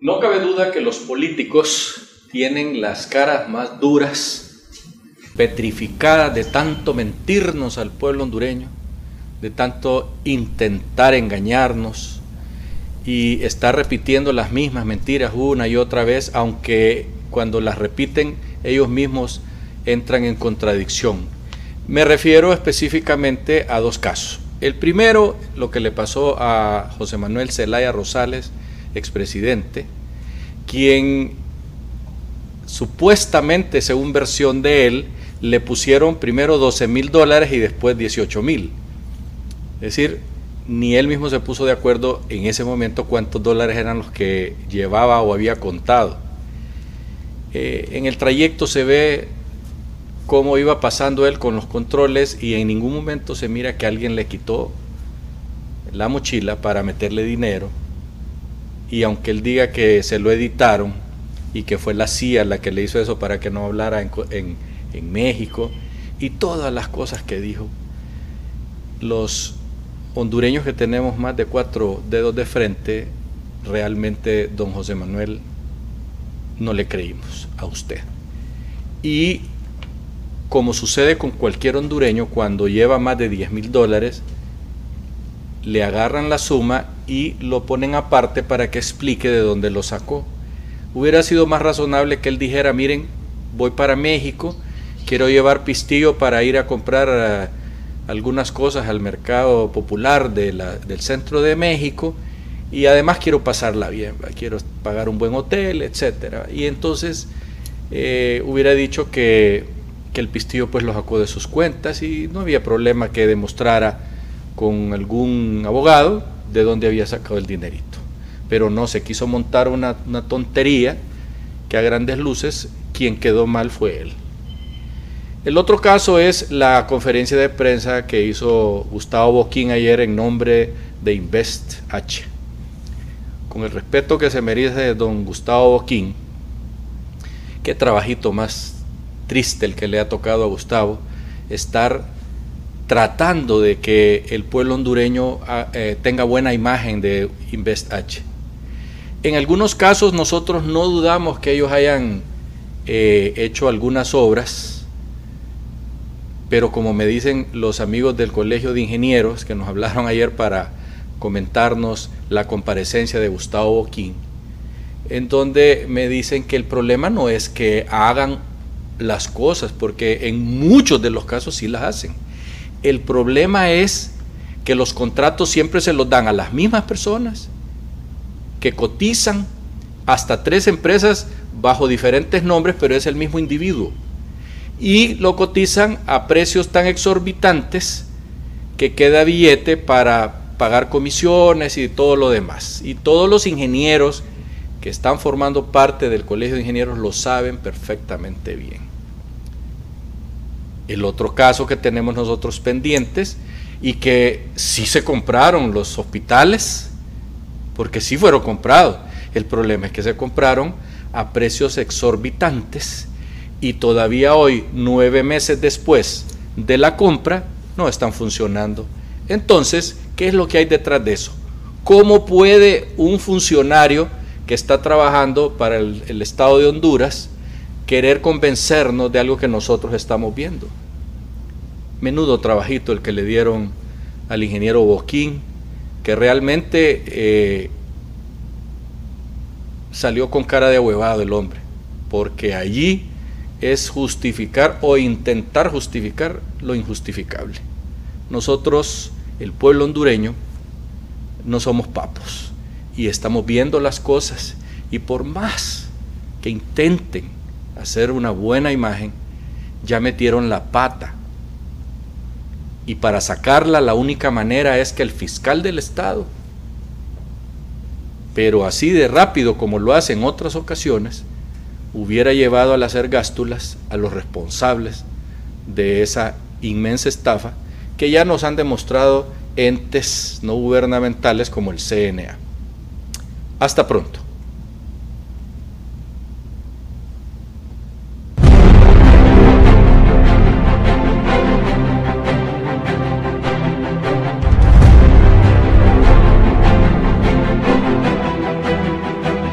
No cabe duda que los políticos tienen las caras más duras, petrificadas de tanto mentirnos al pueblo hondureño, de tanto intentar engañarnos y estar repitiendo las mismas mentiras una y otra vez, aunque cuando las repiten ellos mismos entran en contradicción. Me refiero específicamente a dos casos. El primero, lo que le pasó a José Manuel Zelaya Rosales, expresidente, quien supuestamente, según versión de él, le pusieron primero 12 mil dólares y después 18 mil. Es decir, ni él mismo se puso de acuerdo en ese momento cuántos dólares eran los que llevaba o había contado. Eh, en el trayecto se ve cómo iba pasando él con los controles y en ningún momento se mira que alguien le quitó la mochila para meterle dinero y aunque él diga que se lo editaron y que fue la CIA la que le hizo eso para que no hablara en, en México y todas las cosas que dijo, los hondureños que tenemos más de cuatro dedos de frente, realmente don José Manuel no le creímos a usted. Y como sucede con cualquier hondureño, cuando lleva más de 10 mil dólares, le agarran la suma y lo ponen aparte para que explique de dónde lo sacó. Hubiera sido más razonable que él dijera, miren, voy para México, quiero llevar pistillo para ir a comprar eh, algunas cosas al mercado popular de del centro de México y además quiero pasarla bien, quiero pagar un buen hotel, etcétera. Y entonces eh, hubiera dicho que que el pistillo pues lo sacó de sus cuentas y no había problema que demostrara con algún abogado de dónde había sacado el dinerito. Pero no, se quiso montar una, una tontería que a grandes luces quien quedó mal fue él. El otro caso es la conferencia de prensa que hizo Gustavo Boquín ayer en nombre de Invest H. Con el respeto que se merece don Gustavo Boquín, qué trabajito más triste el que le ha tocado a Gustavo, estar tratando de que el pueblo hondureño ah, eh, tenga buena imagen de Invest H. En algunos casos nosotros no dudamos que ellos hayan eh, hecho algunas obras, pero como me dicen los amigos del Colegio de Ingenieros que nos hablaron ayer para comentarnos la comparecencia de Gustavo Boquín, en donde me dicen que el problema no es que hagan las cosas, porque en muchos de los casos sí las hacen. El problema es que los contratos siempre se los dan a las mismas personas que cotizan hasta tres empresas bajo diferentes nombres, pero es el mismo individuo. Y lo cotizan a precios tan exorbitantes que queda billete para pagar comisiones y todo lo demás. Y todos los ingenieros que están formando parte del Colegio de Ingenieros lo saben perfectamente bien. El otro caso que tenemos nosotros pendientes y que sí se compraron los hospitales, porque sí fueron comprados. El problema es que se compraron a precios exorbitantes y todavía hoy, nueve meses después de la compra, no están funcionando. Entonces, ¿qué es lo que hay detrás de eso? ¿Cómo puede un funcionario que está trabajando para el, el Estado de Honduras querer convencernos de algo que nosotros estamos viendo. Menudo trabajito el que le dieron al ingeniero Boquín, que realmente eh, salió con cara de ahuevado el hombre, porque allí es justificar o intentar justificar lo injustificable. Nosotros, el pueblo hondureño, no somos papos y estamos viendo las cosas y por más que intenten hacer una buena imagen, ya metieron la pata. Y para sacarla la única manera es que el fiscal del Estado, pero así de rápido como lo hace en otras ocasiones, hubiera llevado a las ergástulas a los responsables de esa inmensa estafa que ya nos han demostrado entes no gubernamentales como el CNA. Hasta pronto.